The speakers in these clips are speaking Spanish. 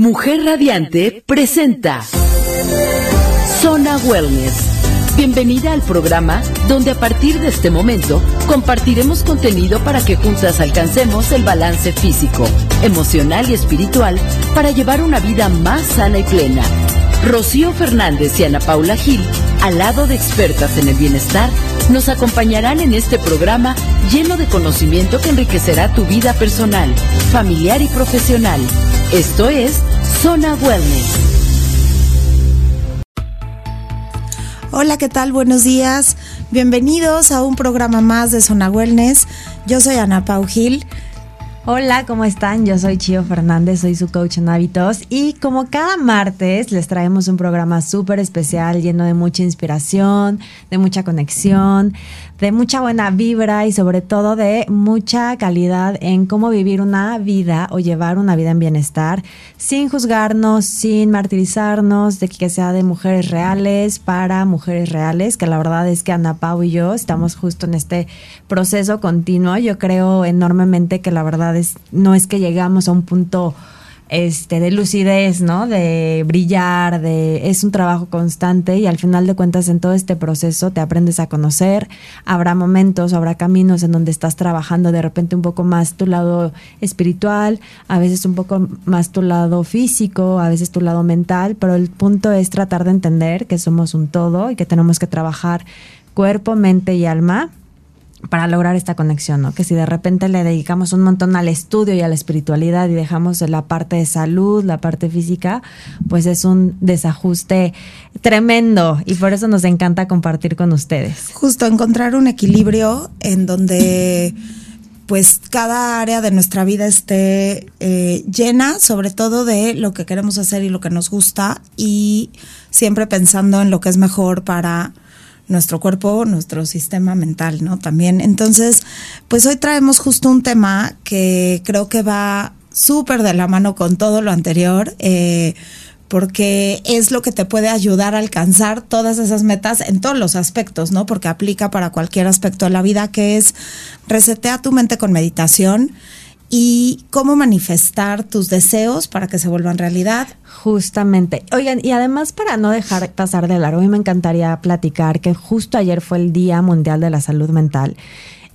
Mujer Radiante presenta Zona Wellness. Bienvenida al programa donde a partir de este momento compartiremos contenido para que juntas alcancemos el balance físico, emocional y espiritual para llevar una vida más sana y plena. Rocío Fernández y Ana Paula Gil, al lado de expertas en el bienestar, nos acompañarán en este programa lleno de conocimiento que enriquecerá tu vida personal, familiar y profesional. Esto es Zona Wellness. Hola, ¿qué tal? Buenos días. Bienvenidos a un programa más de Zona Wellness. Yo soy Ana Pau Gil. Hola, ¿cómo están? Yo soy Chio Fernández, soy su coach en hábitos y como cada martes les traemos un programa súper especial lleno de mucha inspiración, de mucha conexión, de mucha buena vibra y sobre todo de mucha calidad en cómo vivir una vida o llevar una vida en bienestar sin juzgarnos, sin martirizarnos, de que sea de mujeres reales para mujeres reales, que la verdad es que Ana Pau y yo estamos justo en este proceso continuo. Yo creo enormemente que la verdad es no es que llegamos a un punto este, de lucidez, ¿no? De brillar, de es un trabajo constante y al final de cuentas en todo este proceso te aprendes a conocer, habrá momentos, habrá caminos en donde estás trabajando de repente un poco más tu lado espiritual, a veces un poco más tu lado físico, a veces tu lado mental, pero el punto es tratar de entender que somos un todo y que tenemos que trabajar cuerpo, mente y alma para lograr esta conexión, ¿no? Que si de repente le dedicamos un montón al estudio y a la espiritualidad y dejamos la parte de salud, la parte física, pues es un desajuste tremendo y por eso nos encanta compartir con ustedes. Justo encontrar un equilibrio en donde pues cada área de nuestra vida esté eh, llena, sobre todo de lo que queremos hacer y lo que nos gusta y siempre pensando en lo que es mejor para nuestro cuerpo, nuestro sistema mental, ¿no? También. Entonces, pues hoy traemos justo un tema que creo que va súper de la mano con todo lo anterior. Eh, porque es lo que te puede ayudar a alcanzar todas esas metas en todos los aspectos, ¿no? Porque aplica para cualquier aspecto de la vida, que es resetea tu mente con meditación y cómo manifestar tus deseos para que se vuelvan realidad. Justamente. Oigan, y además para no dejar pasar de largo, a me encantaría platicar que justo ayer fue el Día Mundial de la Salud Mental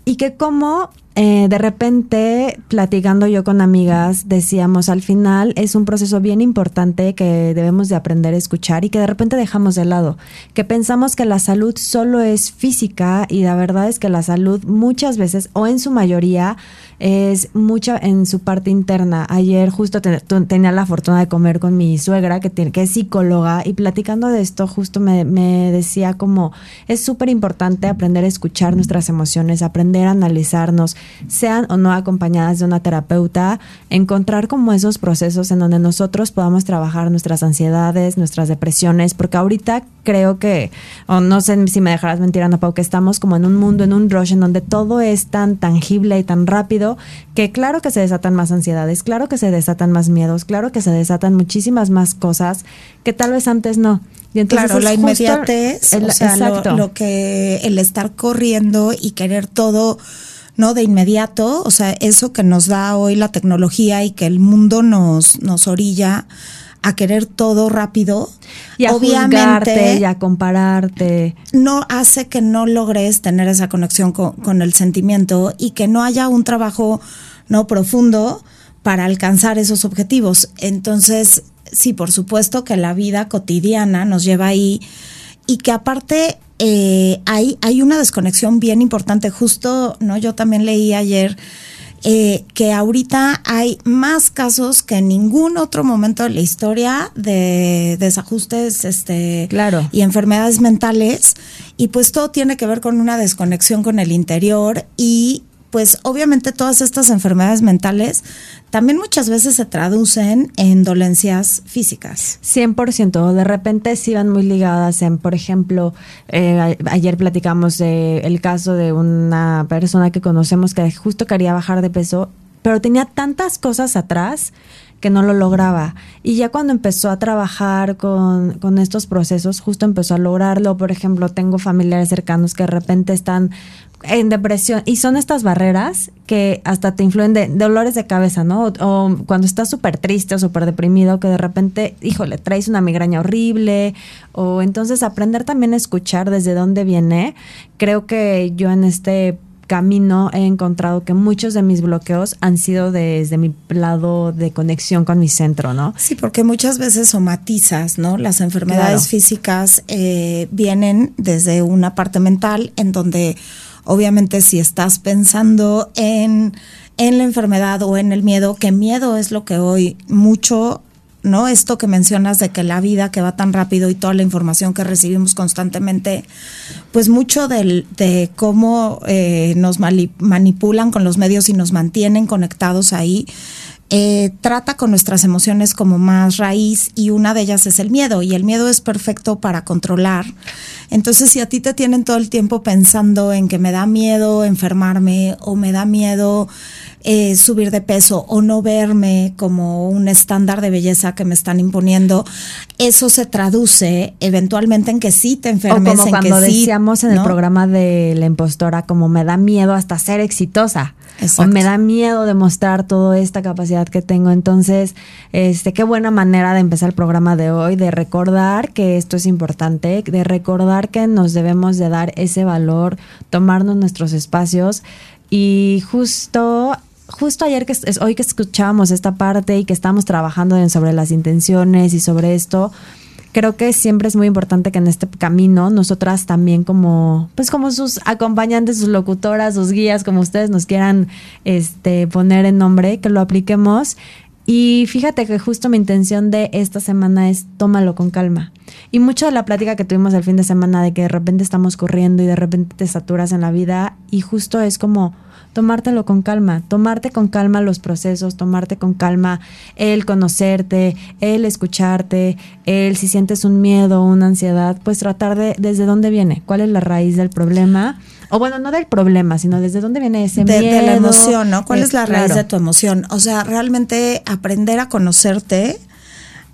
y que como eh, de repente, platicando yo con amigas, decíamos al final es un proceso bien importante que debemos de aprender a escuchar y que de repente dejamos de lado, que pensamos que la salud solo es física y la verdad es que la salud muchas veces o en su mayoría es mucha en su parte interna. Ayer justo tenía la fortuna de comer con mi suegra que, tiene, que es psicóloga y platicando de esto justo me, me decía como es súper importante aprender a escuchar nuestras emociones, aprender a analizarnos sean o no acompañadas de una terapeuta, encontrar como esos procesos en donde nosotros podamos trabajar nuestras ansiedades, nuestras depresiones, porque ahorita creo que, o no sé si me dejarás mentir, Ana Pau, que estamos como en un mundo, en un rush en donde todo es tan tangible y tan rápido que claro que se desatan más ansiedades, claro que se desatan más miedos, claro que se desatan muchísimas más cosas que tal vez antes no. Y entonces claro, la inmediatez, o sea, lo, que el estar corriendo y querer todo ¿no? De inmediato, o sea, eso que nos da hoy la tecnología y que el mundo nos, nos orilla a querer todo rápido. Y a obviamente y a compararte. No hace que no logres tener esa conexión con, con, el sentimiento y que no haya un trabajo no profundo para alcanzar esos objetivos. Entonces, sí, por supuesto que la vida cotidiana nos lleva ahí y que aparte eh, hay, hay una desconexión bien importante. Justo, ¿no? Yo también leí ayer eh, que ahorita hay más casos que en ningún otro momento de la historia de desajustes este, claro. y enfermedades mentales. Y pues todo tiene que ver con una desconexión con el interior y pues obviamente todas estas enfermedades mentales también muchas veces se traducen en dolencias físicas. 100%, de repente sí van muy ligadas en, por ejemplo, eh, ayer platicamos de el caso de una persona que conocemos que justo quería bajar de peso, pero tenía tantas cosas atrás que no lo lograba. Y ya cuando empezó a trabajar con, con, estos procesos, justo empezó a lograrlo. Por ejemplo, tengo familiares cercanos que de repente están en depresión y son estas barreras que hasta te influyen de, dolores de cabeza, ¿no? O, cuando estás súper triste o súper deprimido que de repente, híjole, traes una migraña horrible o entonces aprender también a escuchar desde dónde viene. Creo que yo en este camino he encontrado que muchos de mis bloqueos han sido desde mi lado de conexión con mi centro, ¿no? Sí, porque muchas veces somatizas, ¿no? Las enfermedades físicas eh, vienen desde una parte mental en donde Obviamente si estás pensando en, en la enfermedad o en el miedo, que miedo es lo que hoy mucho ¿no? Esto que mencionas de que la vida que va tan rápido y toda la información que recibimos constantemente, pues mucho de cómo eh, nos manipulan con los medios y nos mantienen conectados ahí, eh, trata con nuestras emociones como más raíz y una de ellas es el miedo y el miedo es perfecto para controlar. Entonces, si a ti te tienen todo el tiempo pensando en que me da miedo enfermarme o me da miedo eh, subir de peso o no verme como un estándar de belleza que me están imponiendo, eso se traduce eventualmente en que sí te enfermes. O como cuando decíamos en el programa de la impostora, como me da miedo hasta ser exitosa. O me da miedo demostrar toda esta capacidad que tengo. Entonces, este, qué buena manera de empezar el programa de hoy, de recordar que esto es importante, de recordar que nos debemos de dar ese valor, tomarnos nuestros espacios y justo justo ayer que hoy que escuchábamos esta parte y que estamos trabajando sobre las intenciones y sobre esto, creo que siempre es muy importante que en este camino nosotras también como pues como sus acompañantes, sus locutoras, sus guías, como ustedes nos quieran este poner en nombre, que lo apliquemos. Y fíjate que justo mi intención de esta semana es tómalo con calma. Y mucho de la plática que tuvimos el fin de semana de que de repente estamos corriendo y de repente te saturas en la vida y justo es como tomártelo con calma, tomarte con calma los procesos, tomarte con calma el conocerte, el escucharte, el si sientes un miedo, una ansiedad, pues tratar de desde dónde viene, cuál es la raíz del problema. O bueno, no del problema, sino desde dónde viene ese miedo. De la emoción, ¿no? ¿Cuál es, la raíz de tu emoción? O sea, realmente aprender a conocerte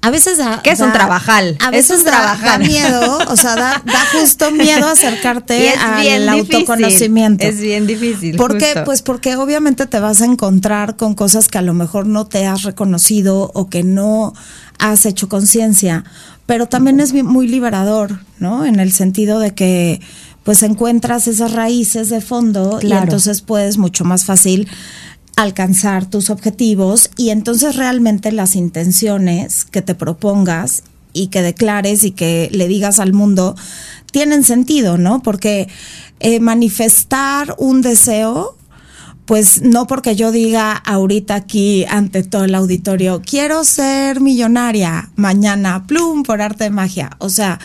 a veces da. Que es un trabajal. A veces da, miedo, o sea, da, justo miedo acercarte al autoconocimiento. Es bien difícil. ¿Por qué? Pues porque obviamente te vas a encontrar con cosas que a lo mejor no te has reconocido o que no has hecho conciencia. Pero también es muy liberador, ¿no? En el sentido de que pues encuentras esas raíces de fondo y entonces puedes mucho más fácil alcanzar tus objetivos y entonces realmente las intenciones que te propongas y que declares y que le digas al mundo tienen sentido, ¿no? Porque eh, manifestar un deseo, pues no porque yo diga ahorita aquí ante todo el auditorio, quiero ser millonaria mañana, plum, por arte de magia. O sea,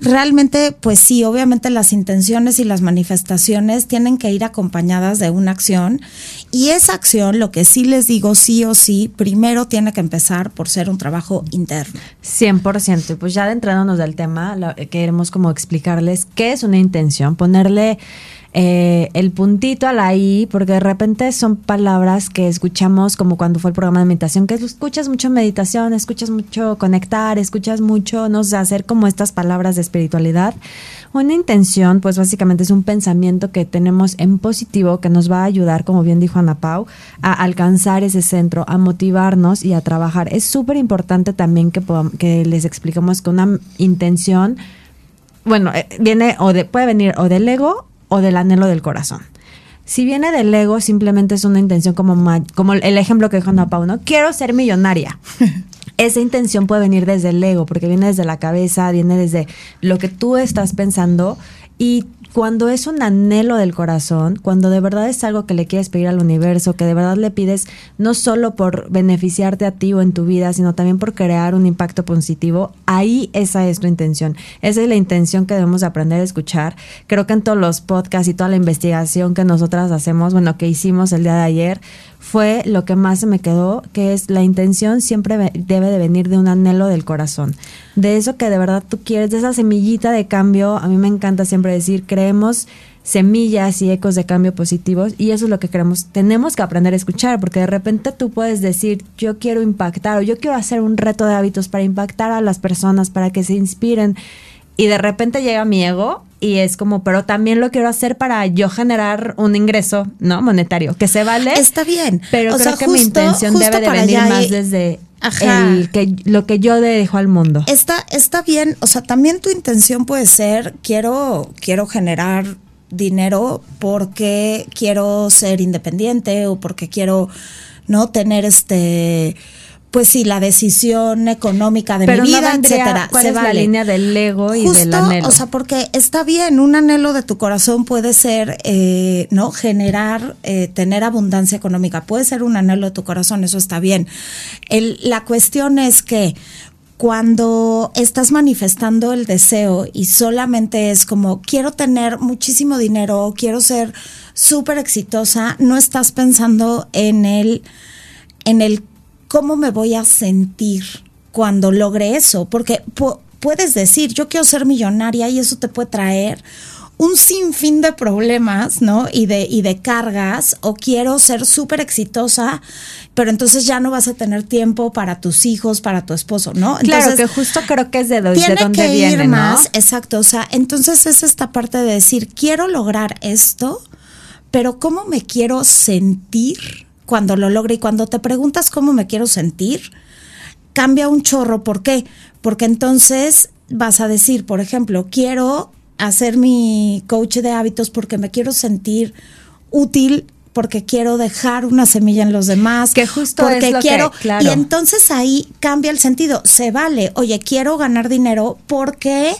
realmente, pues sí, obviamente las intenciones y las manifestaciones tienen que ir acompañadas de una acción y esa acción, lo que sí les digo sí o sí, primero tiene que empezar por ser un trabajo interno. 100%. Pues ya adentrándonos del tema, queremos como explicarles qué es una intención, ponerle eh, el puntito a la I, porque de repente son palabras que escuchamos como cuando fue el programa de meditación, que escuchas mucho meditación, escuchas mucho conectar, escuchas mucho, no sé, hacer como estas palabras de espiritualidad. Una intención, pues básicamente es un pensamiento que tenemos en positivo que nos va a ayudar, como bien dijo Ana Pau, a alcanzar ese centro, a motivarnos y a trabajar. Es súper importante también que, que les expliquemos que una intención, bueno, eh, viene o de, puede venir o del ego o del anhelo del corazón. Si viene del ego, simplemente es una intención como, como el ejemplo que dijo Ana Pau, ¿no? Quiero ser millonaria. Esa intención puede venir desde el ego, porque viene desde la cabeza, viene desde lo que tú estás pensando y cuando es un anhelo del corazón, cuando de verdad es algo que le quieres pedir al universo, que de verdad le pides no solo por beneficiarte a ti o en tu vida, sino también por crear un impacto positivo, ahí esa es tu intención. Esa es la intención que debemos aprender a escuchar. Creo que en todos los podcasts y toda la investigación que nosotras hacemos, bueno, que hicimos el día de ayer, fue lo que más se me quedó, que es la intención siempre debe de venir de un anhelo del corazón, de eso que de verdad tú quieres, de esa semillita de cambio. A mí me encanta siempre decir, creemos semillas y ecos de cambio positivos y eso es lo que queremos, tenemos que aprender a escuchar porque de repente tú puedes decir yo quiero impactar o yo quiero hacer un reto de hábitos para impactar a las personas, para que se inspiren y de repente llega mi ego y es como, pero también lo quiero hacer para yo generar un ingreso, ¿no? Monetario, que se vale. Está bien. Pero creo que mi intención debe de venir más desde El que, lo que yo dejo al mundo. Está, está bien, o sea, también tu intención puede ser, quiero, quiero generar dinero porque quiero ser independiente o porque quiero no tener este pues sí, la decisión económica de mi vida, etcétera. ¿Cuál es la línea del ego y del anhelo? O sea, porque está bien, un anhelo de tu corazón puede ser, eh, ¿no? Generar, eh, tener abundancia económica. Puede ser un anhelo de tu corazón, eso está bien. El, la cuestión es que cuando estás manifestando el deseo y solamente es como quiero tener muchísimo dinero, quiero ser súper exitosa, no estás pensando en el, en el cómo me voy a sentir cuando logre eso, porque puedes decir yo quiero ser millonaria y eso te puede traer un sinfín de problemas, ¿no? Y de, y de cargas, o quiero ser súper exitosa, pero entonces ya no vas a tener tiempo para tus hijos, para tu esposo, ¿no? claro, que justo creo que es de, tiene donde que ir más, exacto, o sea, entonces es esta parte de decir, quiero lograr esto, pero ¿cómo me quiero sentir cuando lo logre? Y cuando te preguntas cómo me quiero sentir, cambia un chorro, ¿por qué? Porque entonces vas a decir, por ejemplo, quiero hacer mi coach de hábitos porque me quiero sentir útil porque quiero dejar una semilla en los demás, que justo porque es lo quiero que, claro. y entonces ahí cambia el sentido, se vale, oye, quiero ganar dinero porque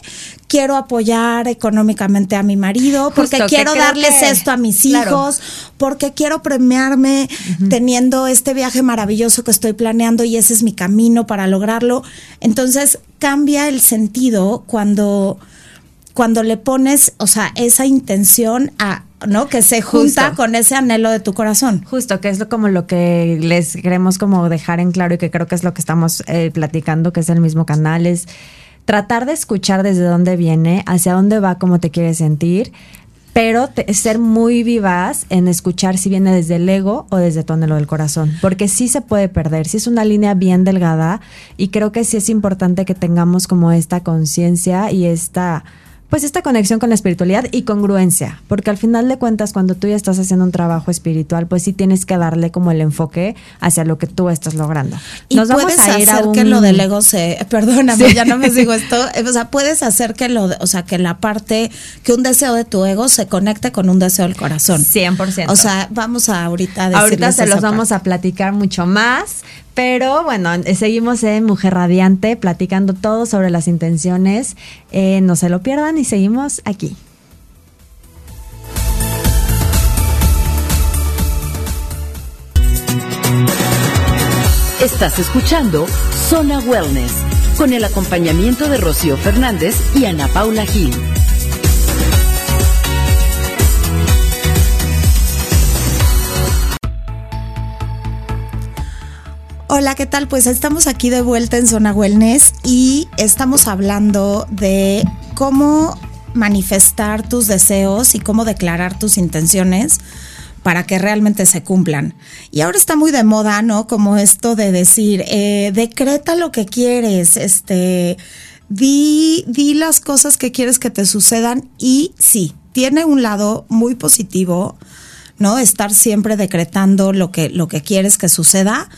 quiero apoyar económicamente a mi marido, porque quiero darles esto a mis hijos, porque quiero premiarme teniendo este viaje maravilloso que estoy planeando y ese es mi camino para lograrlo. Entonces, cambia el sentido cuando cuando le pones, o sea, esa intención a, ¿no? Que se junta con ese anhelo de tu corazón. Justo, que es lo, como lo que les queremos como dejar en claro y que creo que es lo que estamos eh, platicando, que es el mismo canal, es tratar de escuchar desde dónde viene, hacia dónde va, cómo te quieres sentir, pero ser muy vivaz en escuchar si viene desde el ego o desde tu anhelo del corazón, porque sí se puede perder, sí es una línea bien delgada y creo que sí es importante que tengamos como esta conciencia y esta pues esta conexión con la espiritualidad y congruencia, porque al final de cuentas cuando tú ya estás haciendo un trabajo espiritual, pues sí tienes que darle como el enfoque hacia lo que tú estás logrando. Y Nos puedes vamos a ir hacer que lo del ego se, perdóname, ya no me digo esto, o sea, puedes hacer que lo, o sea, que la parte, que un deseo de tu ego se conecte con un deseo del corazón. 100%. O sea, vamos a ahorita a Ahorita se los vamos a platicar mucho más, pero bueno, seguimos en Mujer Radiante platicando todo sobre las intenciones. Eh, no se lo pierdan y seguimos aquí. Estás escuchando Zona Wellness con el acompañamiento de Rocío Fernández y Ana Paula Gil. Hola, ¿qué tal? Pues estamos aquí de vuelta en Zona Wellness y estamos hablando de cómo manifestar tus deseos y cómo declarar tus intenciones para que realmente se cumplan. Y ahora está muy de moda, ¿no? Como esto de decir, eh, decreta lo que quieres, este, di, di las cosas que quieres que te sucedan y sí, tiene un lado muy positivo, ¿no? Estar siempre decretando lo que, lo que quieres que suceda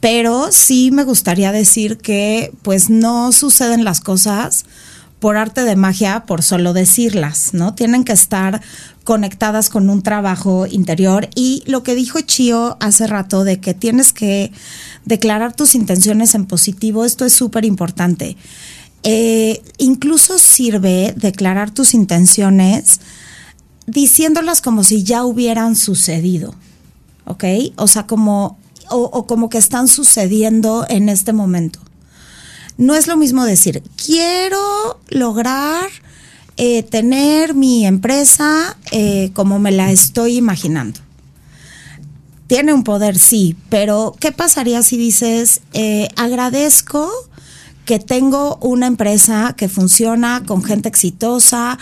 pero sí me gustaría decir que pues no suceden las cosas por arte de magia, por solo decirlas, ¿no? Tienen que estar conectadas con un trabajo interior y lo que dijo Chio hace rato de que tienes que declarar tus intenciones en positivo, esto es súper importante. Eh, incluso sirve declarar tus intenciones diciéndolas como si ya hubieran sucedido, ¿ok? O sea, como o, como que están sucediendo en este momento. No es lo mismo decir, quiero lograr eh, tener mi empresa eh, como me la estoy imaginando. Tiene un poder, sí, pero ¿qué pasaría si dices, eh, agradezco que tengo una empresa que funciona con gente exitosa,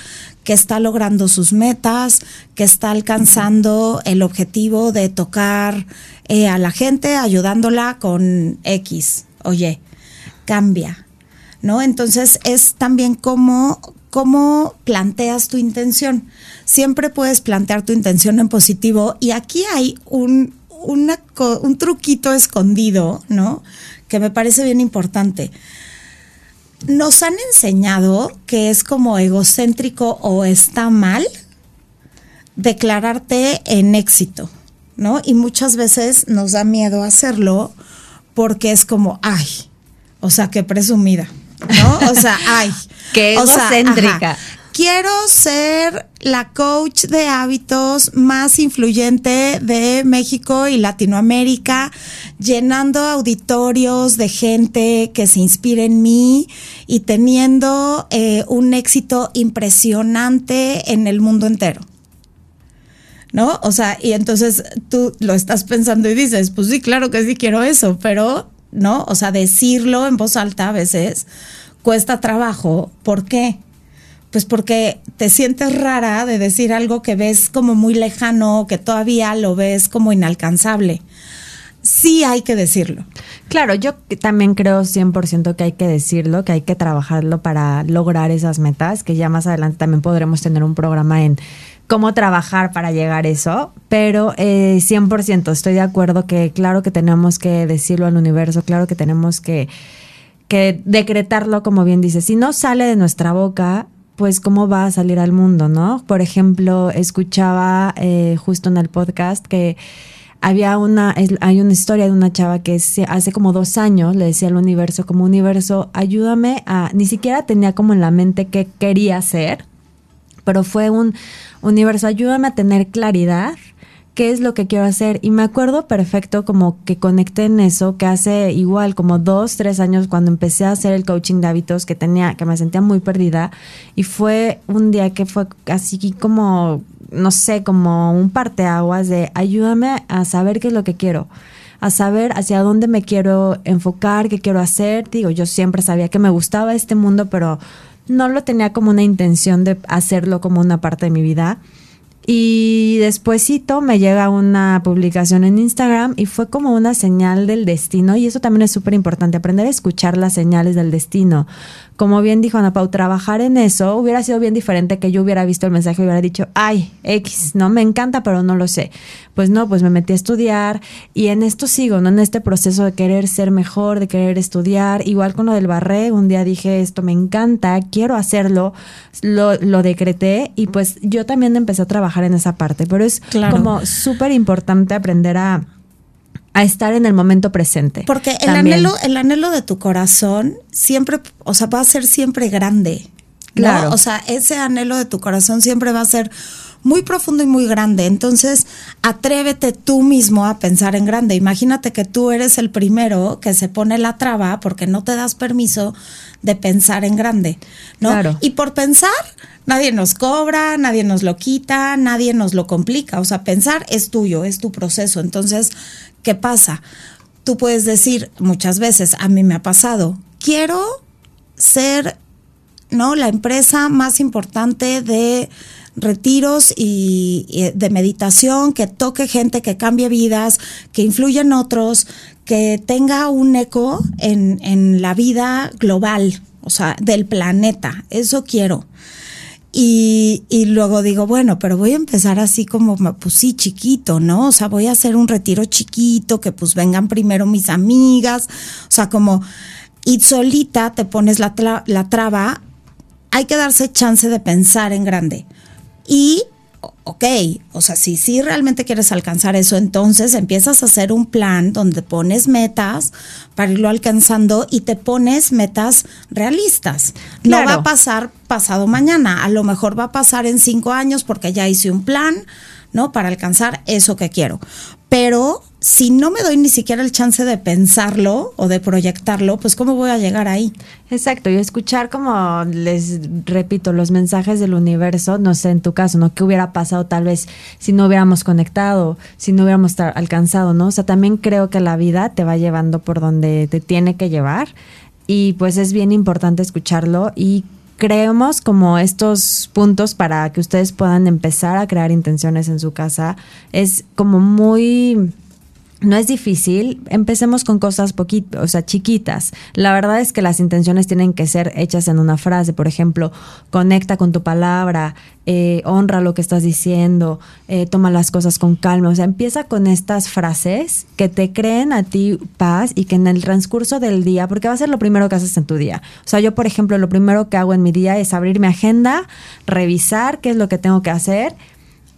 que está logrando sus metas, que está alcanzando el objetivo de tocar eh, a la gente, ayudándola con X, oye, cambia, ¿no? Entonces es también como cómo planteas tu intención. Siempre puedes plantear tu intención en positivo y aquí hay un, un truquito escondido, ¿no? Que me parece bien importante. Nos han enseñado que es como egocéntrico o está mal declararte en éxito, ¿no? Y muchas veces nos da miedo hacerlo porque es como, ay, o sea, qué presumida, ¿no? O sea, ay. qué egocéntrica. Quiero ser la coach de hábitos más influyente de México y Latinoamérica, llenando auditorios de gente que se inspire en mí y teniendo eh, un éxito impresionante en el mundo entero. ¿no? O sea, y entonces tú lo estás pensando y dices, pues sí, claro que sí quiero eso, pero, ¿no? O sea, decirlo en voz alta a veces cuesta trabajo. ¿Por qué? Pues porque te sientes rara de decir algo que ves como muy lejano, que todavía lo ves como inalcanzable. Sí hay que decirlo. Claro, yo también creo 100% que hay que decirlo, que hay que trabajarlo para lograr esas metas, que ya más adelante también podremos tener un programa en cómo trabajar para llegar a eso, pero eh, 100% estoy de acuerdo que claro que tenemos que decirlo al universo, claro que tenemos que, que decretarlo, como bien dice, si no sale de nuestra boca, pues cómo va a salir al mundo, ¿no? Por ejemplo, escuchaba eh, justo en el podcast que había una, hay una historia de una chava que hace como dos años le decía al universo, como universo, ayúdame a, ni siquiera tenía como en la mente qué quería hacer, pero fue un universo, ayúdame a tener claridad qué es lo que quiero hacer. Y me acuerdo perfecto como que conecté en eso, que hace igual como dos, tres años cuando empecé a hacer el coaching de hábitos, que tenía, que me sentía muy perdida. Y fue un día que fue así como, no sé, como un parteaguas de ayúdame a saber qué es lo que quiero a saber hacia dónde me quiero enfocar, qué quiero hacer. Digo, yo siempre sabía que me gustaba este mundo, pero no lo tenía como una intención de hacerlo como una parte de mi vida. Y despuésito me llega una publicación en Instagram y fue como una señal del destino y eso también es súper importante, aprender a escuchar las señales del destino como bien dijo Ana Pau, trabajar en eso hubiera sido bien diferente que yo hubiera visto el mensaje y hubiera dicho, ay, X, no me encanta, pero no lo sé. Pues no, pues me metí a estudiar y en esto sigo, ¿no? En este proceso de querer ser mejor, de querer estudiar. Igual con lo del barré, un día dije, esto me encanta, quiero hacerlo, lo, lo decreté y pues yo también empecé a trabajar en esa parte, pero es como súper importante aprender a a estar en el momento presente. Porque el anhelo, el anhelo de tu corazón siempre, o sea, va a ser siempre grande. Claro. O sea, ese anhelo de tu corazón siempre va a ser muy profundo y muy grande. Entonces, atrévete tú mismo a pensar en grande. Imagínate que tú eres el primero que se pone la traba porque no te das permiso de pensar en grande, ¿no? Claro. Y por pensar, nadie nos cobra, nadie nos lo quita, nadie nos lo complica. O sea, pensar es tuyo, es tu proceso. Entonces, ¿Qué pasa? Tú puedes decir muchas veces, a mí me ha pasado, quiero ser ¿no? la empresa más importante de retiros y, de meditación, que toque gente, que cambie vidas, que influya en otros, que tenga un eco en, en la vida global, o sea, del planeta. Eso quiero. Y, y, luego digo, bueno, pero voy a empezar así como, pues sí, chiquito, ¿no? O sea, voy a hacer un retiro chiquito, que pues vengan primero mis amigas, o sea, como, y solita te pones la, la traba, hay que darse chance de pensar en grande. Y ok, o sea, si, si realmente quieres alcanzar eso, entonces empiezas a hacer un plan donde pones metas para irlo alcanzando y te pones metas realistas. No va a pasar pasado mañana, a lo mejor va a pasar en cinco años porque ya hice un plan, ¿no? Para alcanzar eso que quiero. Pero si no me doy ni siquiera el chance de pensarlo o de proyectarlo, pues ¿cómo voy a llegar ahí? Exacto, y escuchar como les repito los mensajes del universo, no sé en tu caso, ¿no? ¿Qué hubiera pasado tal vez si no hubiéramos conectado, si no hubiéramos alcanzado, ¿no? O sea, también creo que la vida te va llevando por donde te tiene que llevar y pues es bien importante escucharlo y creemos como estos puntos para que ustedes puedan empezar a crear intenciones en su casa es como muy no es difícil, empecemos con cosas poquito, o sea, chiquitas. La verdad es que las intenciones tienen que ser hechas en una frase, por ejemplo, conecta con tu palabra, eh, honra lo que estás diciendo, eh, toma las cosas con calma. O sea, empieza con estas frases que te creen a ti paz y que en el transcurso del día, porque va a ser lo primero que haces en tu día. O sea, yo, por ejemplo, lo primero que hago en mi día es abrir mi agenda, revisar qué es lo que tengo que hacer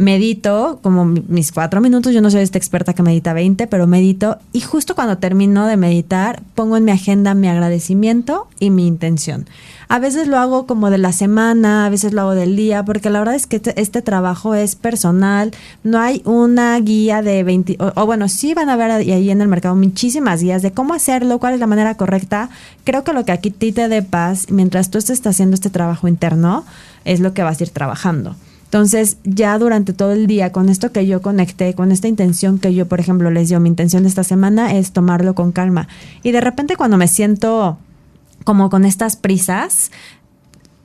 medito como mis cuatro minutos, yo no soy esta experta que medita 20, pero medito y justo cuando termino de meditar pongo en mi agenda mi agradecimiento y mi intención. A veces lo hago como de la semana, a veces lo hago del día, porque la verdad es que este, este trabajo es personal, no hay una guía de 20, o, bueno, sí van a ver ahí en el mercado muchísimas guías de cómo hacerlo, cuál es la manera correcta. Creo que lo que aquí te dé paz, mientras tú estés haciendo este trabajo interno, es lo que vas a ir trabajando. Entonces, ya durante todo el día, con esto que yo conecté, con esta intención que yo, por ejemplo, les dio, mi intención de esta semana es tomarlo con calma. Y de repente cuando me siento como con estas prisas,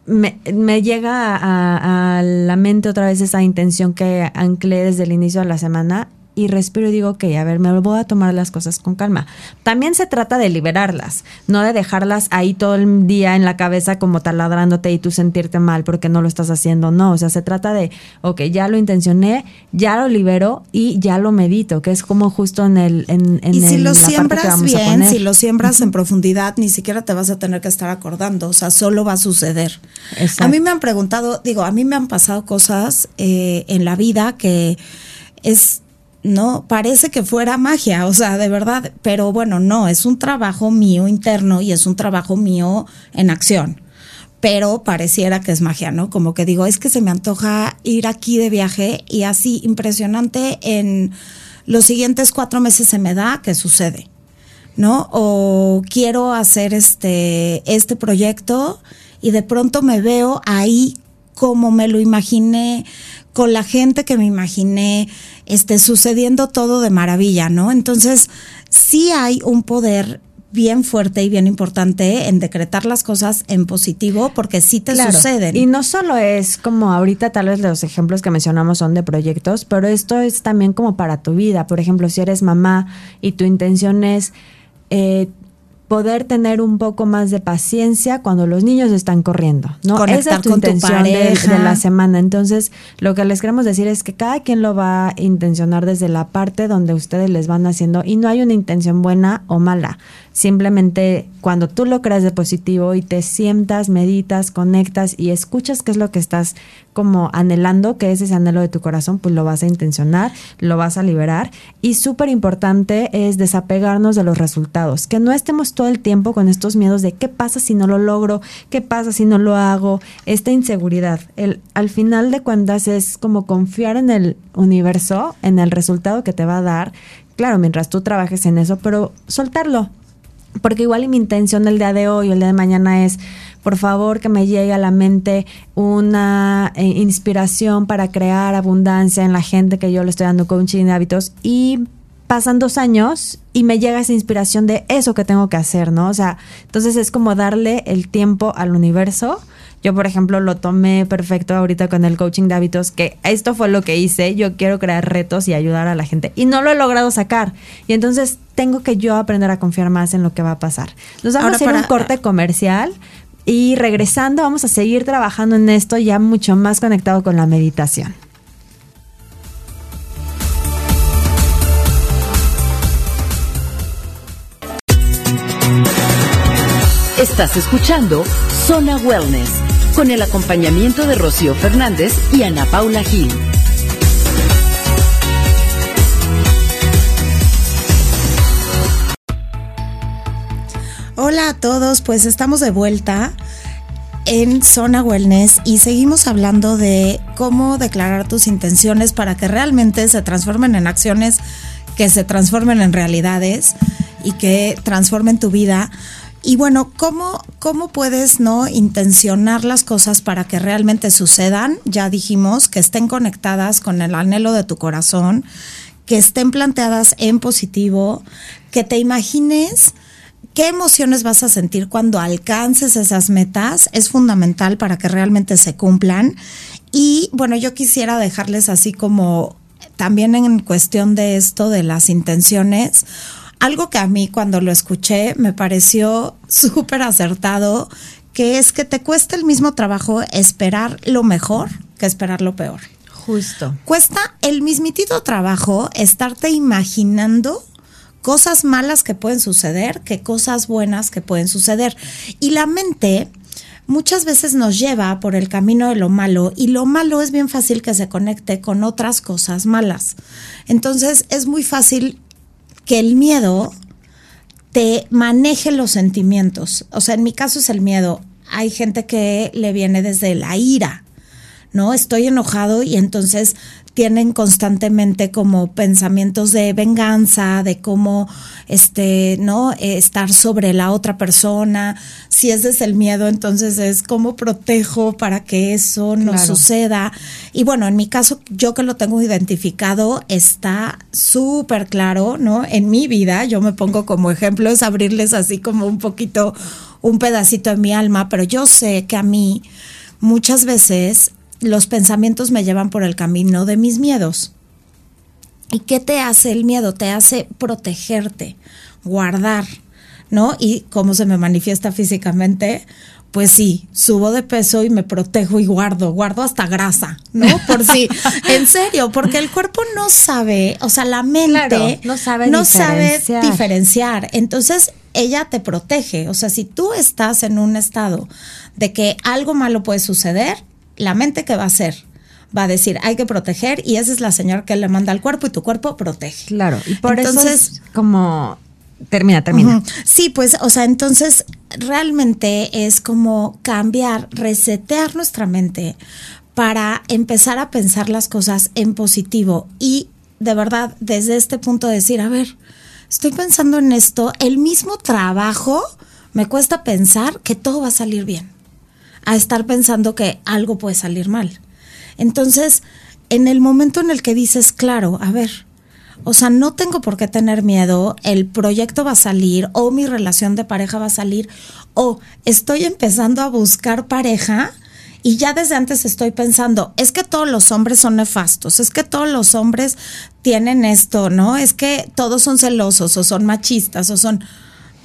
me, llega a, a, la mente otra vez esa intención que anclé desde el inicio de la semana y respiro y digo, ok, a ver, me voy a tomar las cosas con calma. También se trata de liberarlas, no de dejarlas ahí todo el día en la cabeza como taladrándote y tú sentirte mal porque no lo estás haciendo. No, o sea, se trata de, ok, ya lo intencioné, ya lo libero y ya lo medito, que es como justo en el... En, y si lo siembras bien, si lo siembras en profundidad, ni siquiera te vas a tener que estar acordando, o sea, solo va a suceder. A mí me han preguntado, digo, a mí me han pasado cosas eh, en la vida que es no parece que fuera magia, o sea, de verdad, pero bueno, no, es un trabajo mío interno y es un trabajo mío en acción. Pero pareciera que es magia, ¿no? Como que digo, es que se me antoja ir aquí de viaje y así impresionante en los siguientes cuatro meses se me da que sucede, ¿no? O quiero hacer este, este proyecto y de pronto me veo ahí como me lo imaginé, con la gente que me imaginé, este, sucediendo todo de maravilla, ¿no? Entonces, sí hay un poder bien fuerte y bien importante en decretar las cosas en positivo porque sí te suceden. Y no solo es como ahorita tal vez los ejemplos que mencionamos son de proyectos, pero esto es también como para tu vida. Por ejemplo, si eres mamá y tu intención es eh, poder tener un poco más de paciencia cuando los niños están corriendo, ¿no? Esa es tu intención de, la semana. Entonces, lo que les queremos decir es que cada quien lo va a intencionar desde la parte donde ustedes les van haciendo y no hay una intención buena o mala. Simplemente cuando tú lo creas de positivo y te sientas, meditas, conectas y escuchas qué es lo que estás como anhelando, que es ese anhelo de tu corazón, pues lo vas a intencionar, lo vas a liberar. Y súper importante es desapegarnos de los resultados, que no estemos todo el tiempo con estos miedos de qué pasa si no lo logro, qué pasa si no lo hago, esta inseguridad. El, al final de cuentas es como confiar en el universo, en el resultado que te va a dar. Claro, mientras tú trabajes en eso, pero soltarlo, porque igual y mi intención el día de hoy o el día de mañana es, por favor, que me llegue a la mente una eh, inspiración para crear abundancia en la gente que yo le estoy dando coaching de hábitos y pasan dos años y me llega esa inspiración de eso que tengo que hacer, ¿no? O sea, entonces es como darle el tiempo al universo yo, por ejemplo, lo tomé perfecto ahorita con el coaching de hábitos, que esto fue lo que hice. Yo quiero crear retos y ayudar a la gente. Y no lo he logrado sacar. Y entonces tengo que yo aprender a confiar más en lo que va a pasar. Nos vamos a hacer un corte comercial. Y regresando, vamos a seguir trabajando en esto ya mucho más conectado con la meditación. Estás escuchando Zona Wellness con el acompañamiento de Rocío Fernández y Ana Paula Gil. Hola a todos, pues estamos de vuelta en Zona Wellness y seguimos hablando de cómo declarar tus intenciones para que realmente se transformen en acciones, que se transformen en realidades y que transformen tu vida. Y bueno, ¿cómo, ¿cómo puedes no intencionar las cosas para que realmente sucedan? Ya dijimos que estén conectadas con el anhelo de tu corazón, que estén planteadas en positivo, que te imagines qué emociones vas a sentir cuando alcances esas metas. Es fundamental para que realmente se cumplan. Y bueno, yo quisiera dejarles así como también en cuestión de esto de las intenciones, algo que a mí cuando lo escuché me pareció súper acertado, que es que te cuesta el mismo trabajo esperar lo mejor que esperar lo peor. Justo. Cuesta el mismitito trabajo estarte imaginando cosas malas que pueden suceder que cosas buenas que pueden suceder. Y la mente muchas veces nos lleva por el camino de lo malo y lo malo es bien fácil que se conecte con otras cosas malas. Entonces es muy fácil que el miedo te maneje los sentimientos. O sea, en mi caso es el miedo. Hay gente que le viene desde la ira, ¿no? Estoy enojado y entonces tienen constantemente como pensamientos de venganza, de cómo este, ¿no? estar sobre la otra persona. Si ese es el miedo, entonces es cómo protejo para que eso no suceda. Y bueno, en mi caso, yo que lo tengo identificado, está súper claro, ¿no? En mi vida, yo me pongo como ejemplo, es abrirles así como un poquito, un pedacito de mi alma, pero yo sé que a mí muchas veces los pensamientos me llevan por el camino de mis miedos. ¿Y qué te hace el miedo? Te hace protegerte, guardar, ¿no? Y cómo se me manifiesta físicamente, pues sí, subo de peso y me protejo y guardo, guardo hasta grasa, ¿no? Por si, en serio, porque el cuerpo no sabe, o sea, la mente no sabe no diferenciar. sabe diferenciar. Entonces, ella te protege. O sea, si tú estás en un estado de que algo malo puede suceder, la mente que va a hacer va a decir hay que proteger y esa es la señal que le manda al cuerpo y tu cuerpo protege. Claro, y por eso es como termina, termina. Sí, pues, o sea, entonces realmente es como cambiar, resetear nuestra mente para empezar a pensar las cosas en positivo y de verdad desde este punto decir, a ver, estoy pensando en esto, el mismo trabajo me cuesta pensar que todo va a salir bien a estar pensando que algo puede salir mal. Entonces, en el momento en el que dices, claro, a ver, o sea, no tengo por qué tener miedo, el proyecto va a salir o mi relación de pareja va a salir o estoy empezando a buscar pareja y ya desde antes estoy pensando, es que todos los hombres son nefastos, es que todos los hombres tienen esto, ¿no? Es que todos son celosos o son machistas o son...